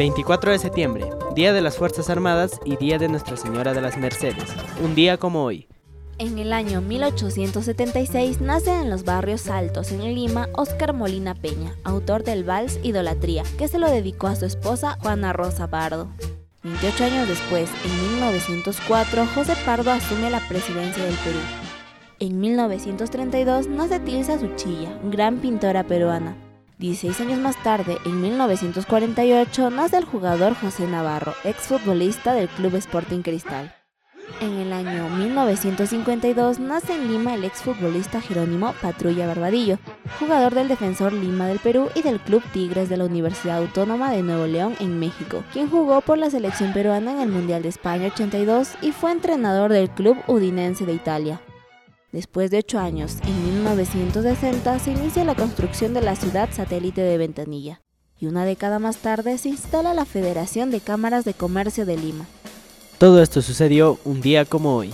24 de septiembre, Día de las Fuerzas Armadas y Día de Nuestra Señora de las Mercedes. Un día como hoy. En el año 1876 nace en los barrios altos en Lima Óscar Molina Peña, autor del vals Idolatría, que se lo dedicó a su esposa Juana Rosa Pardo. 28 años después, en 1904, José Pardo asume la presidencia del Perú. En 1932 nace Tilsa Suchilla, gran pintora peruana. 16 años más tarde, en 1948, nace el jugador José Navarro, exfutbolista del Club Sporting Cristal. En el año 1952 nace en Lima el exfutbolista Jerónimo Patrulla Barbadillo, jugador del Defensor Lima del Perú y del Club Tigres de la Universidad Autónoma de Nuevo León en México, quien jugó por la selección peruana en el Mundial de España 82 y fue entrenador del Club Udinense de Italia. Después de ocho años, en 1960 se inicia la construcción de la ciudad satélite de Ventanilla, y una década más tarde se instala la Federación de Cámaras de Comercio de Lima. Todo esto sucedió un día como hoy.